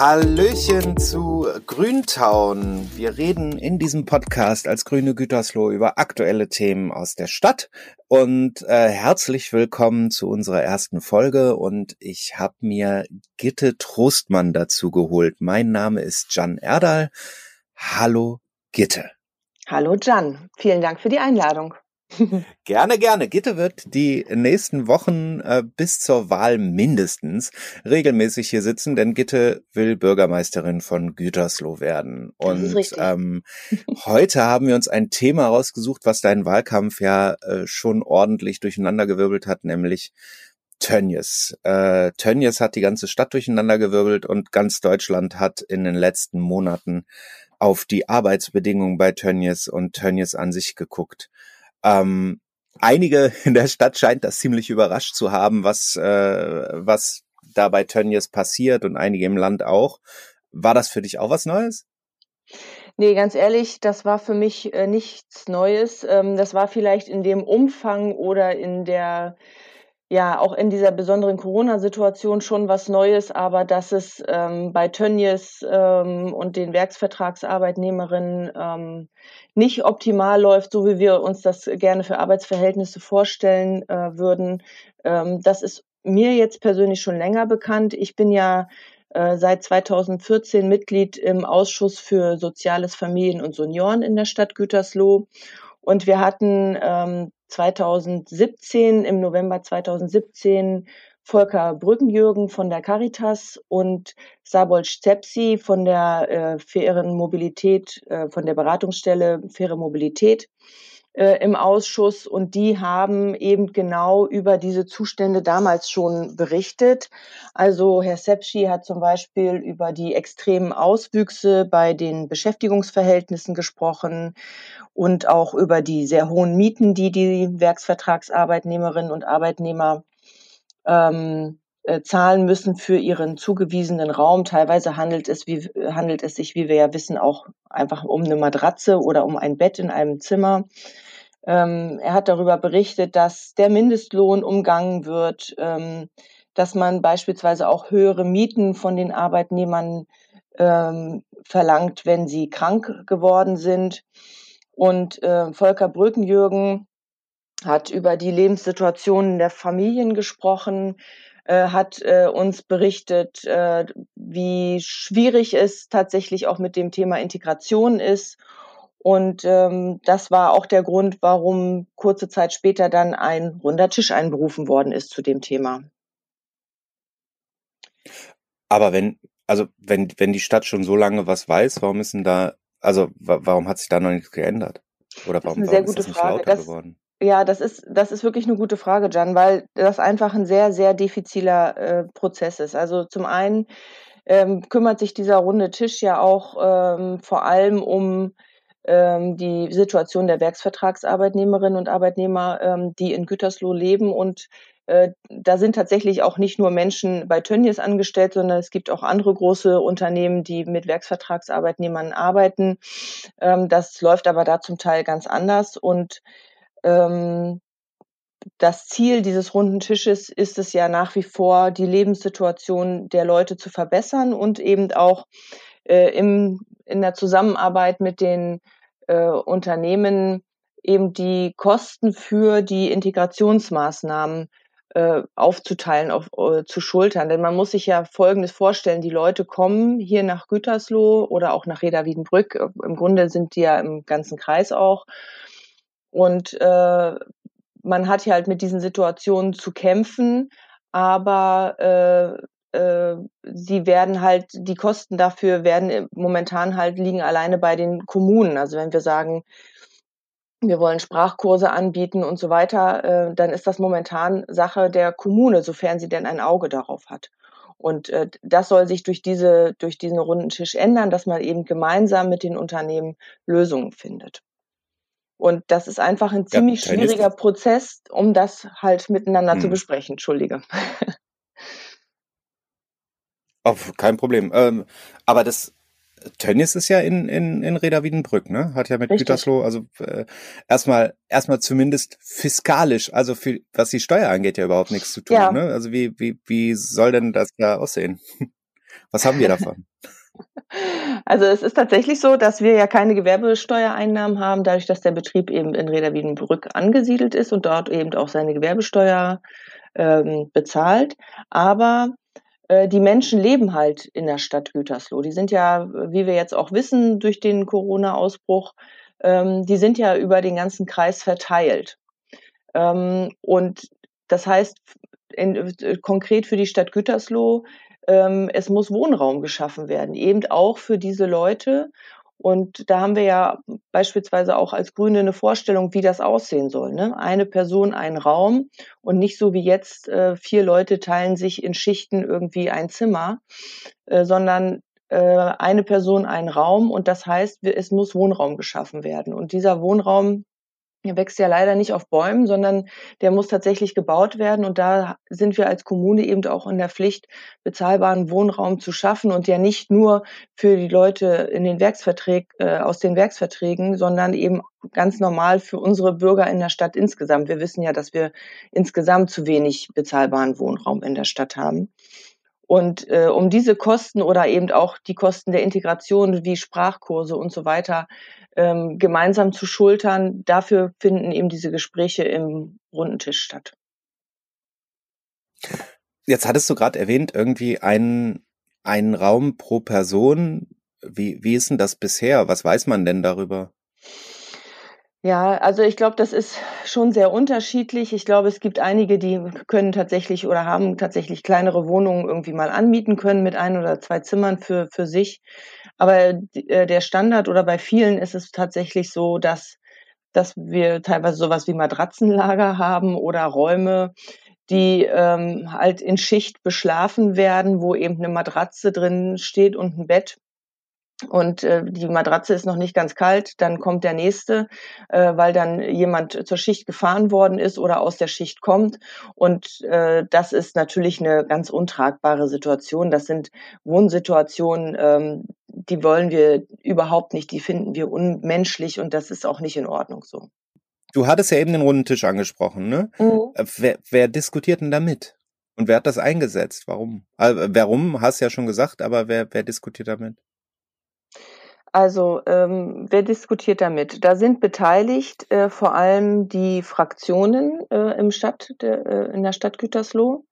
Hallöchen zu Grüntown. Wir reden in diesem Podcast als Grüne Gütersloh über aktuelle Themen aus der Stadt und äh, herzlich willkommen zu unserer ersten Folge und ich habe mir Gitte Trostmann dazu geholt. Mein Name ist Jan Erdal. Hallo Gitte. Hallo Jan, vielen Dank für die Einladung. Gerne, gerne. Gitte wird die nächsten Wochen äh, bis zur Wahl mindestens regelmäßig hier sitzen, denn Gitte will Bürgermeisterin von Gütersloh werden. Und ähm, heute haben wir uns ein Thema rausgesucht, was deinen Wahlkampf ja äh, schon ordentlich durcheinandergewirbelt hat, nämlich Tönnies. Äh, Tönnies hat die ganze Stadt durcheinandergewirbelt und ganz Deutschland hat in den letzten Monaten auf die Arbeitsbedingungen bei Tönnies und Tönnies an sich geguckt. Ähm, einige in der Stadt scheint das ziemlich überrascht zu haben, was, äh, was da bei Tönnies passiert und einige im Land auch. War das für dich auch was Neues? Nee, ganz ehrlich, das war für mich äh, nichts Neues. Ähm, das war vielleicht in dem Umfang oder in der ja auch in dieser besonderen Corona-Situation schon was Neues, aber dass es ähm, bei Tönnies ähm, und den Werksvertragsarbeitnehmerinnen ähm, nicht optimal läuft, so wie wir uns das gerne für Arbeitsverhältnisse vorstellen äh, würden, ähm, das ist mir jetzt persönlich schon länger bekannt. Ich bin ja äh, seit 2014 Mitglied im Ausschuss für Soziales, Familien und Senioren in der Stadt Gütersloh. Und wir hatten ähm, 2017, im November 2017, Volker Brückenjürgen von der Caritas und Sabol Stepsi von der äh, fairen Mobilität, äh, von der Beratungsstelle Faire Mobilität äh, im Ausschuss und die haben eben genau über diese Zustände damals schon berichtet. Also Herr Sepschi hat zum Beispiel über die extremen Auswüchse bei den Beschäftigungsverhältnissen gesprochen und auch über die sehr hohen Mieten, die die Werksvertragsarbeitnehmerinnen und Arbeitnehmer ähm, äh, zahlen müssen für ihren zugewiesenen Raum. Teilweise handelt es, wie, handelt es sich, wie wir ja wissen, auch einfach um eine Matratze oder um ein Bett in einem Zimmer. Ähm, er hat darüber berichtet, dass der Mindestlohn umgangen wird, ähm, dass man beispielsweise auch höhere Mieten von den Arbeitnehmern ähm, verlangt, wenn sie krank geworden sind. Und äh, Volker Brückenjürgen hat über die Lebenssituationen der Familien gesprochen, hat äh, uns berichtet, äh, wie schwierig es tatsächlich auch mit dem Thema Integration ist. Und ähm, das war auch der Grund, warum kurze Zeit später dann ein runder Tisch einberufen worden ist zu dem Thema. Aber wenn, also wenn, wenn die Stadt schon so lange was weiß, warum ist denn da, also warum hat sich da noch nichts geändert? Oder warum, das ist, eine sehr gute ist das Frage. lauter das, geworden? Ja, das ist, das ist wirklich eine gute Frage, Jan, weil das einfach ein sehr, sehr diffiziler äh, Prozess ist. Also zum einen ähm, kümmert sich dieser runde Tisch ja auch ähm, vor allem um ähm, die Situation der Werksvertragsarbeitnehmerinnen und Arbeitnehmer, ähm, die in Gütersloh leben. Und äh, da sind tatsächlich auch nicht nur Menschen bei Tönnies angestellt, sondern es gibt auch andere große Unternehmen, die mit Werksvertragsarbeitnehmern arbeiten. Ähm, das läuft aber da zum Teil ganz anders. Und ähm, das Ziel dieses runden Tisches ist es ja nach wie vor, die Lebenssituation der Leute zu verbessern und eben auch äh, im, in der Zusammenarbeit mit den äh, Unternehmen eben die Kosten für die Integrationsmaßnahmen äh, aufzuteilen, auf, äh, zu schultern. Denn man muss sich ja Folgendes vorstellen, die Leute kommen hier nach Gütersloh oder auch nach Reda Wiedenbrück, im Grunde sind die ja im ganzen Kreis auch, und äh, man hat ja halt mit diesen Situationen zu kämpfen, aber äh, äh, sie werden halt, die Kosten dafür werden momentan halt liegen alleine bei den Kommunen. Also wenn wir sagen, wir wollen Sprachkurse anbieten und so weiter, äh, dann ist das momentan Sache der Kommune, sofern sie denn ein Auge darauf hat. Und äh, das soll sich durch diese, durch diesen runden Tisch ändern, dass man eben gemeinsam mit den Unternehmen Lösungen findet. Und das ist einfach ein ziemlich ja, schwieriger Prozess, um das halt miteinander hm. zu besprechen. Entschuldige. Oh, kein Problem. Ähm, aber das, Tönnies ist ja in, in, in Reda Wiedenbrück, ne? Hat ja mit Richtig. Gütersloh, also äh, erstmal erstmal zumindest fiskalisch, also für was die Steuer angeht, ja überhaupt nichts zu tun. Ja. Ne? Also wie, wie, wie soll denn das da aussehen? Was haben wir davon? Also es ist tatsächlich so, dass wir ja keine Gewerbesteuereinnahmen haben, dadurch, dass der Betrieb eben in Reda angesiedelt ist und dort eben auch seine Gewerbesteuer ähm, bezahlt. Aber äh, die Menschen leben halt in der Stadt Gütersloh. Die sind ja, wie wir jetzt auch wissen, durch den Corona-Ausbruch, ähm, die sind ja über den ganzen Kreis verteilt. Ähm, und das heißt, in, äh, konkret für die Stadt Gütersloh, es muss Wohnraum geschaffen werden, eben auch für diese Leute. Und da haben wir ja beispielsweise auch als Grüne eine Vorstellung, wie das aussehen soll. Ne? Eine Person, ein Raum und nicht so wie jetzt äh, vier Leute teilen sich in Schichten irgendwie ein Zimmer, äh, sondern äh, eine Person, ein Raum. Und das heißt, es muss Wohnraum geschaffen werden. Und dieser Wohnraum der wächst ja leider nicht auf Bäumen, sondern der muss tatsächlich gebaut werden. Und da sind wir als Kommune eben auch in der Pflicht, bezahlbaren Wohnraum zu schaffen und ja nicht nur für die Leute in den Werksverträgen, äh, aus den Werksverträgen, sondern eben ganz normal für unsere Bürger in der Stadt insgesamt. Wir wissen ja, dass wir insgesamt zu wenig bezahlbaren Wohnraum in der Stadt haben. Und äh, um diese Kosten oder eben auch die Kosten der Integration wie Sprachkurse und so weiter ähm, gemeinsam zu schultern, dafür finden eben diese Gespräche im runden Tisch statt. Jetzt hattest du gerade erwähnt, irgendwie einen, einen Raum pro Person. Wie, wie ist denn das bisher? Was weiß man denn darüber? Ja, also ich glaube, das ist schon sehr unterschiedlich. Ich glaube, es gibt einige, die können tatsächlich oder haben tatsächlich kleinere Wohnungen irgendwie mal anmieten können mit ein oder zwei Zimmern für, für sich. Aber äh, der Standard oder bei vielen ist es tatsächlich so, dass, dass wir teilweise sowas wie Matratzenlager haben oder Räume, die ähm, halt in Schicht beschlafen werden, wo eben eine Matratze drin steht und ein Bett und äh, die Matratze ist noch nicht ganz kalt, dann kommt der nächste, äh, weil dann jemand zur Schicht gefahren worden ist oder aus der Schicht kommt. Und äh, das ist natürlich eine ganz untragbare Situation. Das sind Wohnsituationen, ähm, die wollen wir überhaupt nicht, die finden wir unmenschlich und das ist auch nicht in Ordnung so. Du hattest ja eben den runden Tisch angesprochen, ne? Mhm. Äh, wer, wer diskutiert denn damit? Und wer hat das eingesetzt? Warum? Also, warum, hast du ja schon gesagt, aber wer, wer diskutiert damit? Also, ähm, wer diskutiert damit? Da sind beteiligt äh, vor allem die Fraktionen äh, im Stadt, der, äh, in der Stadt Gütersloh,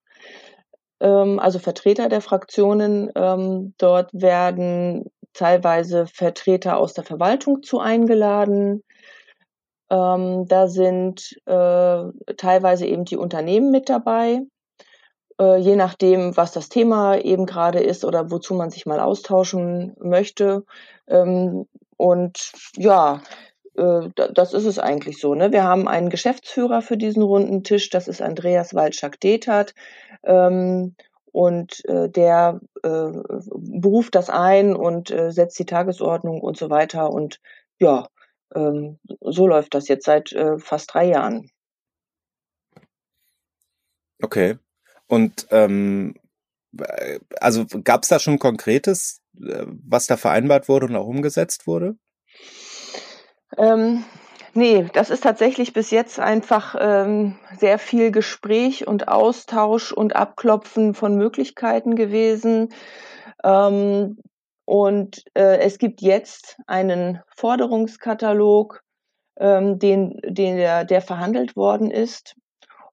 ähm, also Vertreter der Fraktionen. Ähm, dort werden teilweise Vertreter aus der Verwaltung zu eingeladen. Ähm, da sind äh, teilweise eben die Unternehmen mit dabei äh, je nachdem, was das Thema eben gerade ist oder wozu man sich mal austauschen möchte. Ähm, und ja, äh, das ist es eigentlich so. Ne? Wir haben einen Geschäftsführer für diesen runden Tisch, das ist Andreas Waldschak-Detert. Ähm, und äh, der äh, beruft das ein und äh, setzt die Tagesordnung und so weiter. Und ja, ähm, so läuft das jetzt seit äh, fast drei Jahren. Okay. Und ähm, also gab es da schon Konkretes, äh, was da vereinbart wurde und auch umgesetzt wurde? Ähm, nee, das ist tatsächlich bis jetzt einfach ähm, sehr viel Gespräch und Austausch und Abklopfen von Möglichkeiten gewesen. Ähm, und äh, es gibt jetzt einen Forderungskatalog, ähm, den, den der, der verhandelt worden ist.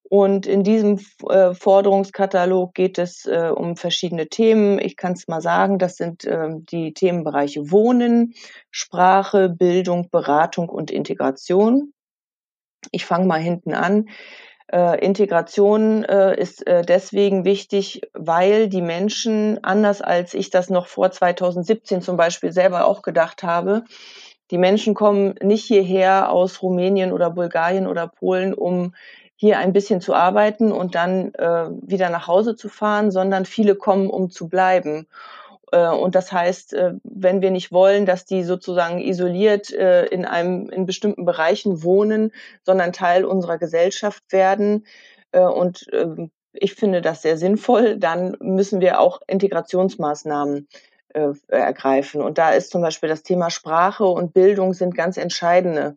Und in diesem äh, Forderungskatalog geht es äh, um verschiedene Themen. Ich kann es mal sagen, das sind äh, die Themenbereiche Wohnen, Sprache, Bildung, Beratung und Integration. Ich fange mal hinten an. Äh, Integration äh, ist äh, deswegen wichtig, weil die Menschen, anders als ich das noch vor 2017 zum Beispiel selber auch gedacht habe, die Menschen kommen nicht hierher aus Rumänien oder Bulgarien oder Polen, um hier ein bisschen zu arbeiten und dann äh, wieder nach Hause zu fahren, sondern viele kommen, um zu bleiben. Äh, und das heißt, äh, wenn wir nicht wollen, dass die sozusagen isoliert äh, in einem in bestimmten Bereichen wohnen, sondern Teil unserer Gesellschaft werden äh, und äh, ich finde das sehr sinnvoll, dann müssen wir auch Integrationsmaßnahmen äh, ergreifen. Und da ist zum Beispiel das Thema Sprache und Bildung sind ganz entscheidende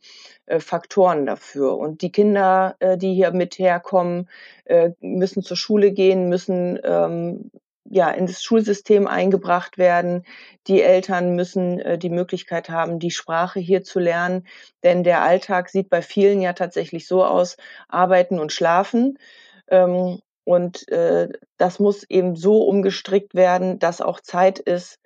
Faktoren dafür. Und die Kinder, äh, die hier mit herkommen, äh, müssen zur Schule gehen, müssen ähm, ja, in das Schulsystem eingebracht werden. Die Eltern müssen äh, die Möglichkeit haben, die Sprache hier zu lernen, denn der Alltag sieht bei vielen ja tatsächlich so aus, arbeiten und schlafen. Ähm, und äh, das muss eben so umgestrickt werden, dass auch Zeit ist,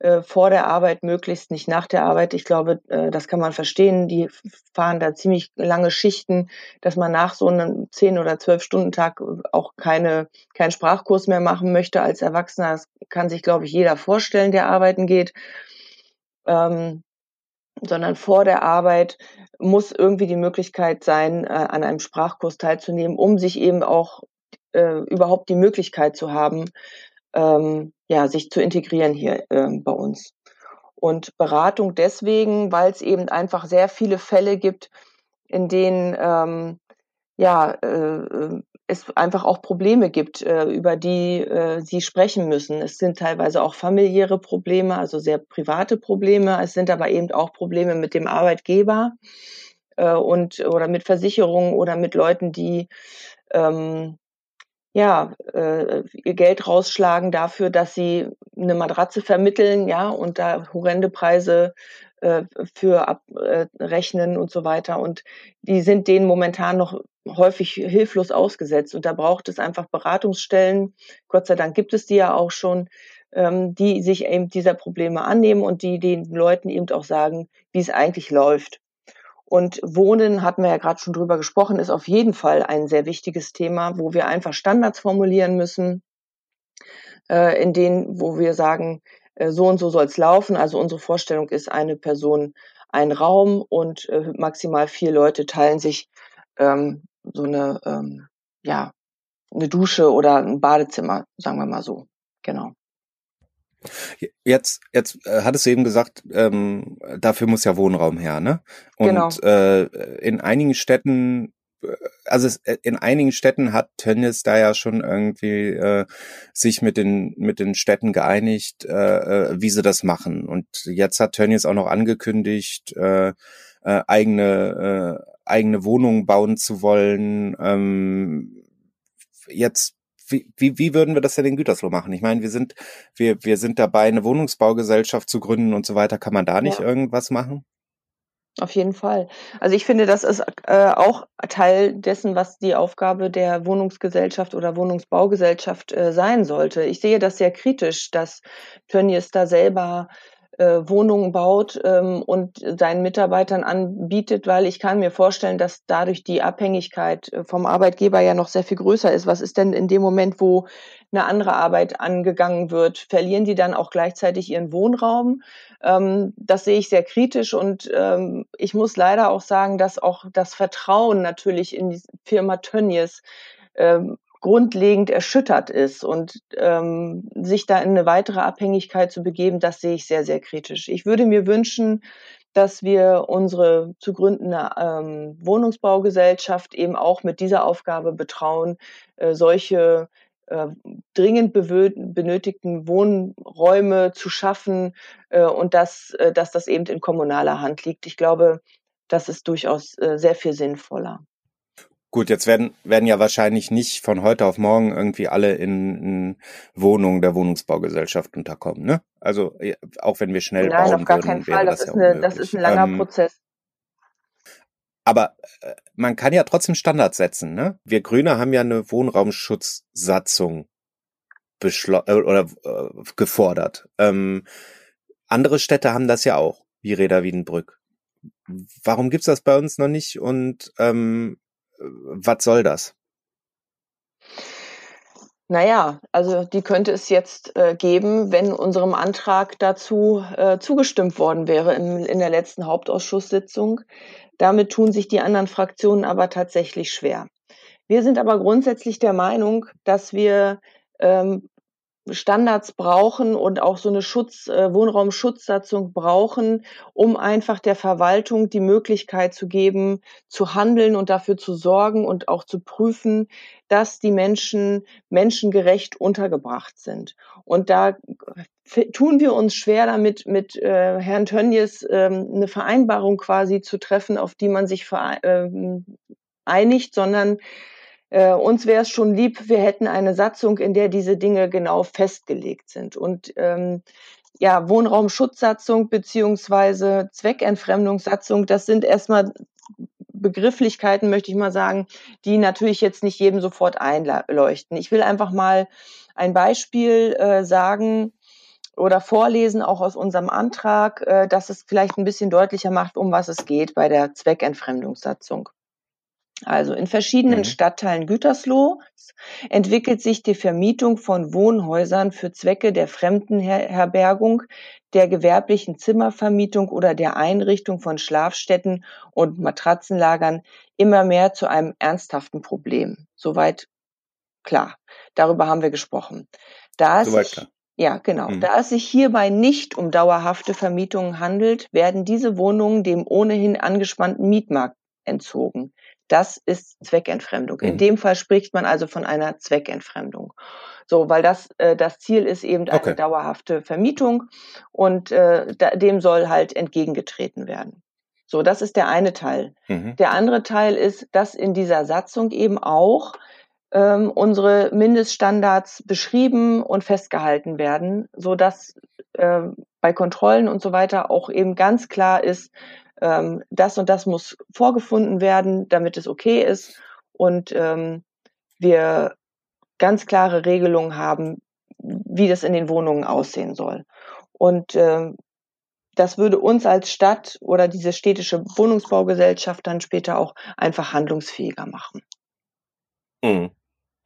äh, vor der Arbeit möglichst, nicht nach der Arbeit. Ich glaube, äh, das kann man verstehen. Die fahren da ziemlich lange Schichten, dass man nach so einem zehn oder zwölf Stunden Tag auch keine, keinen Sprachkurs mehr machen möchte als Erwachsener. Das kann sich, glaube ich, jeder vorstellen, der arbeiten geht. Ähm, sondern vor der Arbeit muss irgendwie die Möglichkeit sein, äh, an einem Sprachkurs teilzunehmen, um sich eben auch äh, überhaupt die Möglichkeit zu haben, ähm, ja, sich zu integrieren hier ähm, bei uns. Und Beratung deswegen, weil es eben einfach sehr viele Fälle gibt, in denen ähm, ja, äh, es einfach auch Probleme gibt, äh, über die äh, sie sprechen müssen. Es sind teilweise auch familiäre Probleme, also sehr private Probleme. Es sind aber eben auch Probleme mit dem Arbeitgeber äh, und oder mit Versicherungen oder mit Leuten, die ähm, ja, äh, ihr Geld rausschlagen dafür, dass sie eine Matratze vermitteln, ja, und da horrende Preise äh, für abrechnen äh, und so weiter. Und die sind denen momentan noch häufig hilflos ausgesetzt. Und da braucht es einfach Beratungsstellen. Gott sei Dank gibt es die ja auch schon, ähm, die sich eben dieser Probleme annehmen und die den Leuten eben auch sagen, wie es eigentlich läuft. Und Wohnen, hatten wir ja gerade schon drüber gesprochen, ist auf jeden Fall ein sehr wichtiges Thema, wo wir einfach Standards formulieren müssen, äh, in denen, wo wir sagen, äh, so und so soll es laufen. Also unsere Vorstellung ist eine Person, ein Raum und äh, maximal vier Leute teilen sich ähm, so eine, ähm, ja, eine Dusche oder ein Badezimmer, sagen wir mal so. Genau. Jetzt, jetzt äh, hattest du eben gesagt, ähm, dafür muss ja Wohnraum her, ne? Und genau. äh, in einigen Städten, äh, also es, äh, in einigen Städten hat Tönnies da ja schon irgendwie äh, sich mit den mit den Städten geeinigt, äh, wie sie das machen. Und jetzt hat Tönnies auch noch angekündigt, äh, äh, eigene äh, eigene Wohnungen bauen zu wollen. Ähm, jetzt wie, wie, wie würden wir das denn in Gütersloh machen? Ich meine, wir sind, wir, wir sind dabei, eine Wohnungsbaugesellschaft zu gründen und so weiter. Kann man da nicht ja. irgendwas machen? Auf jeden Fall. Also ich finde, das ist äh, auch Teil dessen, was die Aufgabe der Wohnungsgesellschaft oder Wohnungsbaugesellschaft äh, sein sollte. Ich sehe das sehr kritisch, dass Tönnies da selber äh, Wohnungen baut ähm, und seinen Mitarbeitern anbietet, weil ich kann mir vorstellen, dass dadurch die Abhängigkeit äh, vom Arbeitgeber ja noch sehr viel größer ist. Was ist denn in dem Moment, wo eine andere Arbeit angegangen wird, verlieren die dann auch gleichzeitig ihren Wohnraum? Ähm, das sehe ich sehr kritisch und ähm, ich muss leider auch sagen, dass auch das Vertrauen natürlich in die Firma Tönnies ähm, grundlegend erschüttert ist und ähm, sich da in eine weitere Abhängigkeit zu begeben, das sehe ich sehr, sehr kritisch. Ich würde mir wünschen, dass wir unsere zu gründende ähm, Wohnungsbaugesellschaft eben auch mit dieser Aufgabe betrauen, äh, solche äh, dringend benötigten Wohnräume zu schaffen äh, und dass, äh, dass das eben in kommunaler Hand liegt. Ich glaube, das ist durchaus äh, sehr viel sinnvoller. Gut, jetzt werden, werden ja wahrscheinlich nicht von heute auf morgen irgendwie alle in, in Wohnungen der Wohnungsbaugesellschaft unterkommen, ne? Also auch wenn wir schnell Nein, bauen auf gar würden, keinen Fall. Das, das, ist ja eine, das ist ein langer ähm, Prozess. Aber äh, man kann ja trotzdem Standards setzen, ne? Wir Grüne haben ja eine Wohnraumschutzsatzung beschlo äh, oder äh, gefordert. Ähm, andere Städte haben das ja auch, wie Reda Wiedenbrück. Warum gibt's das bei uns noch nicht? Und ähm, was soll das? Naja, also die könnte es jetzt äh, geben, wenn unserem Antrag dazu äh, zugestimmt worden wäre in, in der letzten Hauptausschusssitzung. Damit tun sich die anderen Fraktionen aber tatsächlich schwer. Wir sind aber grundsätzlich der Meinung, dass wir ähm, Standards brauchen und auch so eine Schutz, äh, Wohnraumschutzsatzung brauchen, um einfach der Verwaltung die Möglichkeit zu geben, zu handeln und dafür zu sorgen und auch zu prüfen, dass die Menschen menschengerecht untergebracht sind. Und da tun wir uns schwer damit, mit äh, Herrn Tönnies ähm, eine Vereinbarung quasi zu treffen, auf die man sich äh, einigt, sondern äh, uns wäre es schon lieb, wir hätten eine Satzung, in der diese Dinge genau festgelegt sind. Und ähm, ja, Wohnraumschutzsatzung beziehungsweise Zweckentfremdungssatzung, das sind erstmal Begrifflichkeiten, möchte ich mal sagen, die natürlich jetzt nicht jedem sofort einleuchten. Ich will einfach mal ein Beispiel äh, sagen oder vorlesen, auch aus unserem Antrag, äh, dass es vielleicht ein bisschen deutlicher macht, um was es geht bei der Zweckentfremdungssatzung. Also in verschiedenen mhm. Stadtteilen Gütersloh entwickelt sich die Vermietung von Wohnhäusern für Zwecke der Fremdenherbergung, der gewerblichen Zimmervermietung oder der Einrichtung von Schlafstätten und Matratzenlagern immer mehr zu einem ernsthaften Problem. Soweit klar. Darüber haben wir gesprochen. Da Soweit klar. Ja, genau. Mhm. Da es sich hierbei nicht um dauerhafte Vermietungen handelt, werden diese Wohnungen dem ohnehin angespannten Mietmarkt entzogen. Das ist Zweckentfremdung. Mhm. In dem Fall spricht man also von einer Zweckentfremdung. So, weil das äh, das Ziel ist eben eine okay. dauerhafte Vermietung und äh, da, dem soll halt entgegengetreten werden. So, das ist der eine Teil. Mhm. Der andere Teil ist, dass in dieser Satzung eben auch ähm, unsere Mindeststandards beschrieben und festgehalten werden, so dass äh, bei Kontrollen und so weiter auch eben ganz klar ist, ähm, das und das muss vorgefunden werden, damit es okay ist und ähm, wir ganz klare Regelungen haben, wie das in den Wohnungen aussehen soll. Und ähm, das würde uns als Stadt oder diese städtische Wohnungsbaugesellschaft dann später auch einfach handlungsfähiger machen. Mhm.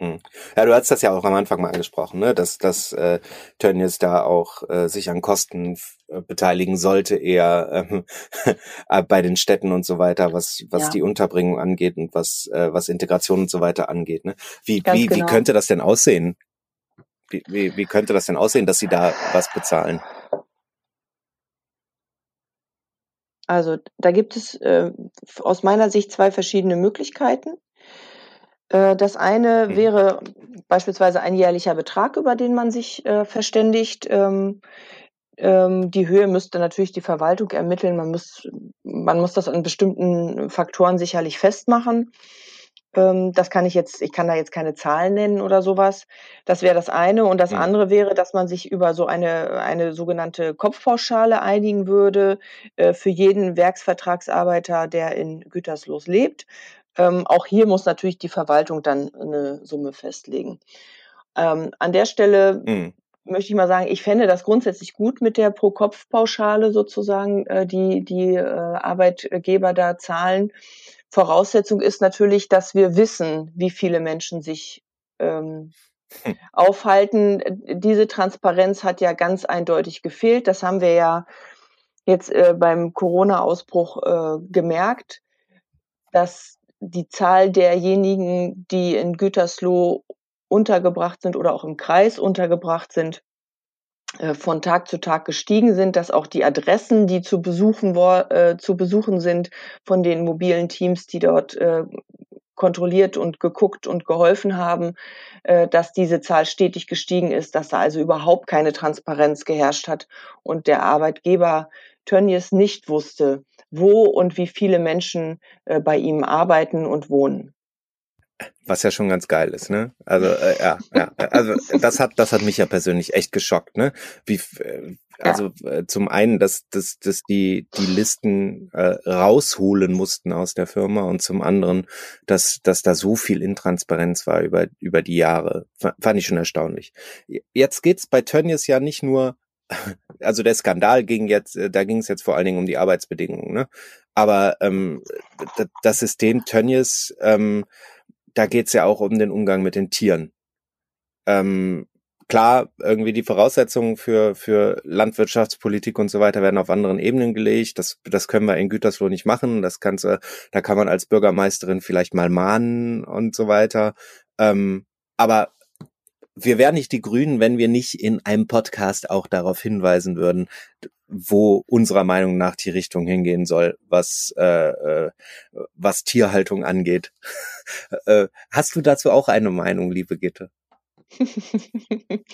Hm. Ja, du hast das ja auch am Anfang mal angesprochen, ne? dass, dass äh, Tönnies da auch äh, sich an Kosten äh, beteiligen sollte, eher äh, bei den Städten und so weiter, was, was ja. die Unterbringung angeht und was, äh, was Integration und so weiter angeht. Ne? Wie, wie, genau. wie könnte das denn aussehen? Wie, wie, wie könnte das denn aussehen, dass sie da was bezahlen? Also da gibt es äh, aus meiner Sicht zwei verschiedene Möglichkeiten. Äh, das eine mhm. wäre beispielsweise ein jährlicher Betrag, über den man sich äh, verständigt. Ähm, ähm, die Höhe müsste natürlich die Verwaltung ermitteln. Man muss, man muss das an bestimmten Faktoren sicherlich festmachen. Ähm, das kann ich jetzt, ich kann da jetzt keine Zahlen nennen oder sowas. Das wäre das eine. Und das mhm. andere wäre, dass man sich über so eine, eine sogenannte Kopfpauschale einigen würde äh, für jeden Werksvertragsarbeiter, der in Gütersloh lebt. Ähm, auch hier muss natürlich die Verwaltung dann eine Summe festlegen. Ähm, an der Stelle mhm. möchte ich mal sagen, ich fände das grundsätzlich gut mit der Pro-Kopf-Pauschale sozusagen, äh, die die äh, Arbeitgeber da zahlen. Voraussetzung ist natürlich, dass wir wissen, wie viele Menschen sich ähm, hm. aufhalten. Diese Transparenz hat ja ganz eindeutig gefehlt. Das haben wir ja jetzt äh, beim Corona-Ausbruch äh, gemerkt, dass die Zahl derjenigen, die in Gütersloh untergebracht sind oder auch im Kreis untergebracht sind, äh, von Tag zu Tag gestiegen sind, dass auch die Adressen, die zu besuchen, äh, zu besuchen sind von den mobilen Teams, die dort äh, kontrolliert und geguckt und geholfen haben, äh, dass diese Zahl stetig gestiegen ist, dass da also überhaupt keine Transparenz geherrscht hat und der Arbeitgeber Tönnies nicht wusste, wo und wie viele Menschen äh, bei ihm arbeiten und wohnen. Was ja schon ganz geil ist, ne? Also äh, ja, ja, also das hat das hat mich ja persönlich echt geschockt, ne? Wie äh, also äh, zum einen, dass dass dass die die Listen äh, rausholen mussten aus der Firma und zum anderen, dass dass da so viel Intransparenz war über über die Jahre, fand ich schon erstaunlich. Jetzt geht's bei Tönnies ja nicht nur also der Skandal ging jetzt, äh, da ging es jetzt vor allen Dingen um die Arbeitsbedingungen, ne? Aber ähm, das System Tönnies, ähm, da geht's ja auch um den Umgang mit den Tieren. Ähm, klar, irgendwie die Voraussetzungen für, für Landwirtschaftspolitik und so weiter werden auf anderen Ebenen gelegt. Das, das können wir in Gütersloh nicht machen. Das kannst da kann man als Bürgermeisterin vielleicht mal mahnen und so weiter. Ähm, aber wir wären nicht die Grünen, wenn wir nicht in einem Podcast auch darauf hinweisen würden, wo unserer Meinung nach die Richtung hingehen soll, was äh, äh, was Tierhaltung angeht. äh, hast du dazu auch eine Meinung, liebe Gitte?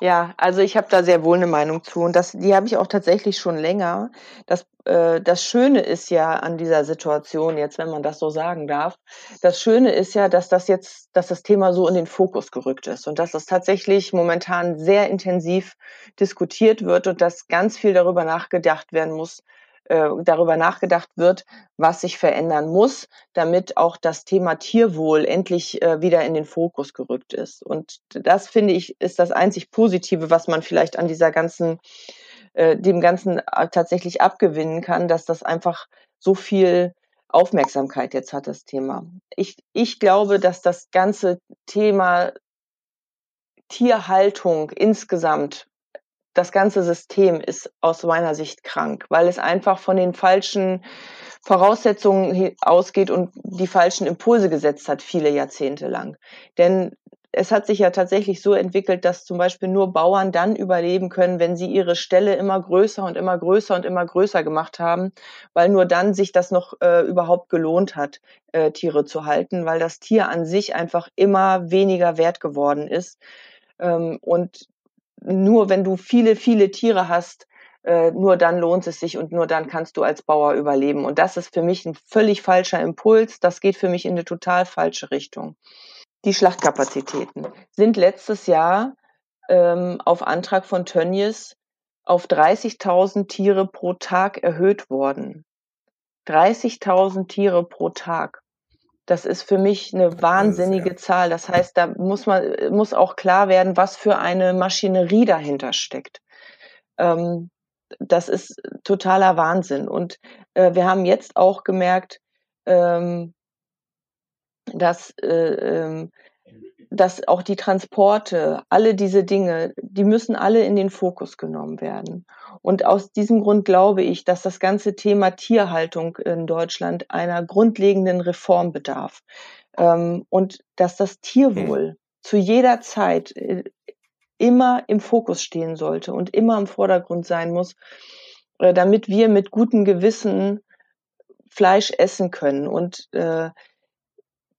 Ja, also ich habe da sehr wohl eine Meinung zu und das die habe ich auch tatsächlich schon länger. Das äh, das Schöne ist ja an dieser Situation jetzt, wenn man das so sagen darf das Schöne ist ja, dass das jetzt dass das Thema so in den Fokus gerückt ist und dass das tatsächlich momentan sehr intensiv diskutiert wird und dass ganz viel darüber nachgedacht werden muss, äh, darüber nachgedacht wird, was sich verändern muss, damit auch das Thema Tierwohl endlich äh, wieder in den Fokus gerückt ist. Und das finde ich ist das einzig Positive, was man vielleicht an dieser ganzen äh, dem Ganzen äh, tatsächlich abgewinnen kann, dass das einfach so viel Aufmerksamkeit jetzt hat, das Thema. Ich, ich glaube, dass das ganze Thema Tierhaltung insgesamt das ganze System ist aus meiner Sicht krank, weil es einfach von den falschen Voraussetzungen ausgeht und die falschen Impulse gesetzt hat, viele Jahrzehnte lang. Denn es hat sich ja tatsächlich so entwickelt, dass zum Beispiel nur Bauern dann überleben können, wenn sie ihre Ställe immer größer und immer größer und immer größer gemacht haben, weil nur dann sich das noch äh, überhaupt gelohnt hat, äh, Tiere zu halten, weil das Tier an sich einfach immer weniger wert geworden ist. Ähm, und nur wenn du viele, viele Tiere hast, äh, nur dann lohnt es sich und nur dann kannst du als Bauer überleben. Und das ist für mich ein völlig falscher Impuls. Das geht für mich in eine total falsche Richtung. Die Schlachtkapazitäten sind letztes Jahr ähm, auf Antrag von Tönnies auf 30.000 Tiere pro Tag erhöht worden. 30.000 Tiere pro Tag. Das ist für mich eine wahnsinnige ja. Zahl. Das heißt, da muss man, muss auch klar werden, was für eine Maschinerie dahinter steckt. Ähm, das ist totaler Wahnsinn. Und äh, wir haben jetzt auch gemerkt, ähm, dass, äh, ähm, dass auch die Transporte, alle diese Dinge, die müssen alle in den Fokus genommen werden. Und aus diesem Grund glaube ich, dass das ganze Thema Tierhaltung in Deutschland einer grundlegenden Reform bedarf. Ähm, und dass das Tierwohl hm. zu jeder Zeit äh, immer im Fokus stehen sollte und immer im Vordergrund sein muss, äh, damit wir mit gutem Gewissen Fleisch essen können. Und äh,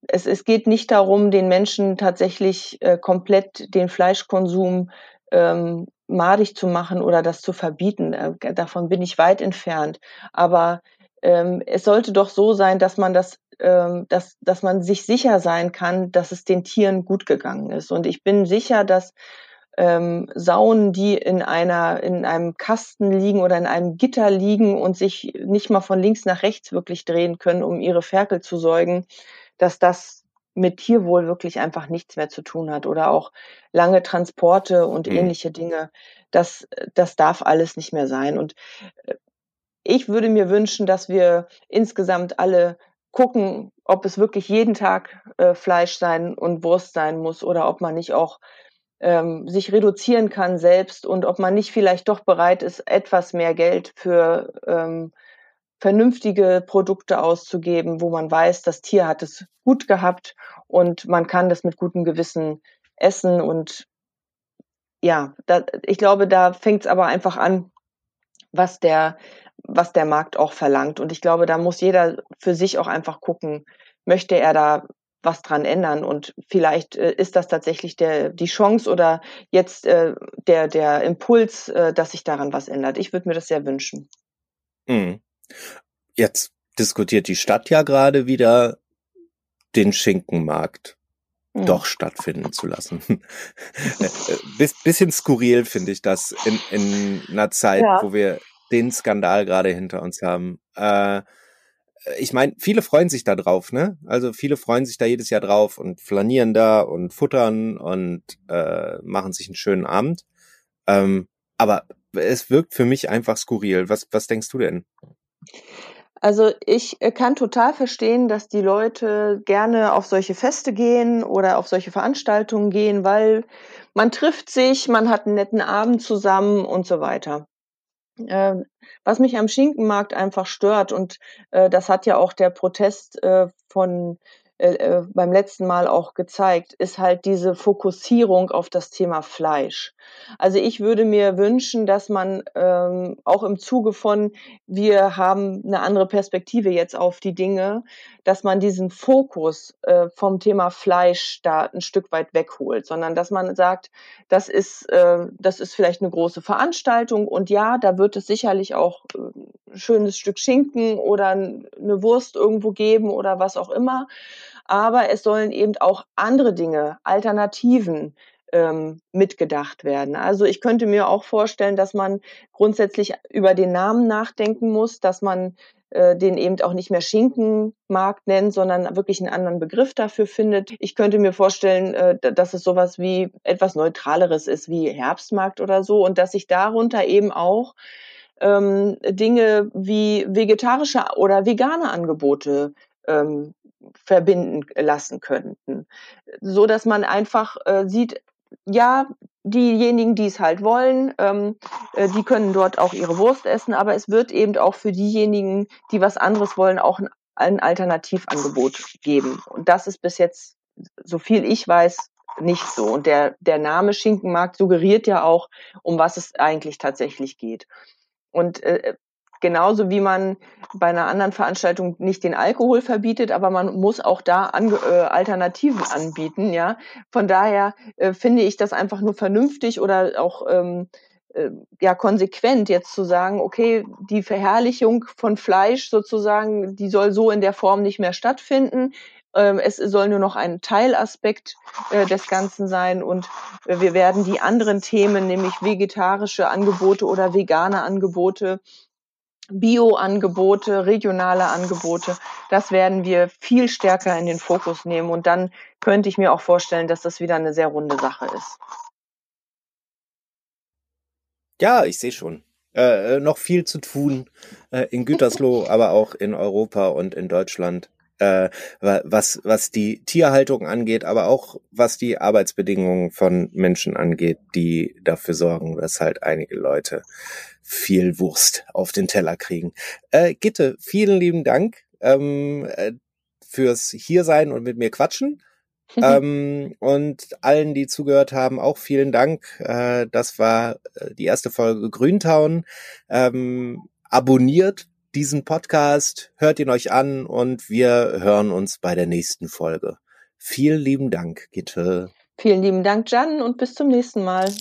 es, es geht nicht darum, den Menschen tatsächlich äh, komplett den Fleischkonsum ähm, madig zu machen oder das zu verbieten. Äh, davon bin ich weit entfernt. Aber ähm, es sollte doch so sein, dass man das, ähm, dass, dass man sich sicher sein kann, dass es den Tieren gut gegangen ist. Und ich bin sicher, dass ähm, Sauen, die in einer in einem Kasten liegen oder in einem Gitter liegen und sich nicht mal von links nach rechts wirklich drehen können, um ihre Ferkel zu säugen, dass das mit Tierwohl wirklich einfach nichts mehr zu tun hat oder auch lange Transporte und mhm. ähnliche Dinge. Das, das darf alles nicht mehr sein. Und äh, ich würde mir wünschen, dass wir insgesamt alle gucken, ob es wirklich jeden Tag äh, Fleisch sein und Wurst sein muss oder ob man nicht auch ähm, sich reduzieren kann selbst und ob man nicht vielleicht doch bereit ist, etwas mehr Geld für ähm, vernünftige Produkte auszugeben, wo man weiß, das Tier hat es gut gehabt und man kann das mit gutem Gewissen essen. Und ja, da, ich glaube, da fängt es aber einfach an, was der, was der Markt auch verlangt. Und ich glaube, da muss jeder für sich auch einfach gucken, möchte er da was dran ändern und vielleicht äh, ist das tatsächlich der die Chance oder jetzt äh, der der Impuls, äh, dass sich daran was ändert. Ich würde mir das sehr wünschen. Mhm. Jetzt diskutiert die Stadt ja gerade wieder, den Schinkenmarkt mhm. doch stattfinden zu lassen. Biss, bisschen skurril finde ich das in, in einer Zeit, ja. wo wir den Skandal gerade hinter uns haben. Äh, ich meine, viele freuen sich da drauf, ne? Also viele freuen sich da jedes Jahr drauf und flanieren da und futtern und äh, machen sich einen schönen Abend. Ähm, aber es wirkt für mich einfach skurril. Was, was denkst du denn? Also ich äh, kann total verstehen, dass die Leute gerne auf solche Feste gehen oder auf solche Veranstaltungen gehen, weil man trifft sich, man hat einen netten Abend zusammen und so weiter. Äh, was mich am Schinkenmarkt einfach stört und äh, das hat ja auch der Protest äh, von äh, äh, beim letzten Mal auch gezeigt, ist halt diese Fokussierung auf das Thema Fleisch. Also ich würde mir wünschen, dass man ähm, auch im Zuge von, wir haben eine andere Perspektive jetzt auf die Dinge, dass man diesen Fokus äh, vom Thema Fleisch da ein Stück weit wegholt, sondern dass man sagt, das ist, äh, das ist vielleicht eine große Veranstaltung und ja, da wird es sicherlich auch äh, schönes Stück Schinken oder eine Wurst irgendwo geben oder was auch immer aber es sollen eben auch andere Dinge, Alternativen ähm, mitgedacht werden. Also ich könnte mir auch vorstellen, dass man grundsätzlich über den Namen nachdenken muss, dass man äh, den eben auch nicht mehr Schinkenmarkt nennt, sondern wirklich einen anderen Begriff dafür findet. Ich könnte mir vorstellen, äh, dass es sowas wie etwas Neutraleres ist, wie Herbstmarkt oder so, und dass sich darunter eben auch ähm, Dinge wie vegetarische oder vegane Angebote ähm, verbinden lassen könnten, so dass man einfach äh, sieht, ja, diejenigen, die es halt wollen, ähm, äh, die können dort auch ihre Wurst essen, aber es wird eben auch für diejenigen, die was anderes wollen, auch ein, ein Alternativangebot geben. Und das ist bis jetzt, so viel ich weiß, nicht so. Und der, der Name Schinkenmarkt suggeriert ja auch, um was es eigentlich tatsächlich geht. Und äh, Genauso wie man bei einer anderen Veranstaltung nicht den Alkohol verbietet, aber man muss auch da Ange äh, Alternativen anbieten. Ja, von daher äh, finde ich das einfach nur vernünftig oder auch ähm, äh, ja konsequent jetzt zu sagen, okay, die Verherrlichung von Fleisch sozusagen, die soll so in der Form nicht mehr stattfinden. Ähm, es soll nur noch ein Teilaspekt äh, des Ganzen sein und wir werden die anderen Themen, nämlich vegetarische Angebote oder vegane Angebote, Bio-Angebote, regionale Angebote, das werden wir viel stärker in den Fokus nehmen. Und dann könnte ich mir auch vorstellen, dass das wieder eine sehr runde Sache ist. Ja, ich sehe schon. Äh, noch viel zu tun äh, in Gütersloh, aber auch in Europa und in Deutschland äh, was, was die Tierhaltung angeht, aber auch was die Arbeitsbedingungen von Menschen angeht, die dafür sorgen, dass halt einige Leute viel Wurst auf den Teller kriegen. Äh, Gitte, vielen lieben Dank ähm, äh, fürs Hiersein und mit mir quatschen. ähm, und allen, die zugehört haben, auch vielen Dank. Äh, das war äh, die erste Folge Grüntown. Ähm, abonniert diesen Podcast, hört ihn euch an und wir hören uns bei der nächsten Folge. Vielen lieben Dank, Gitte. Vielen lieben Dank, Jan, und bis zum nächsten Mal.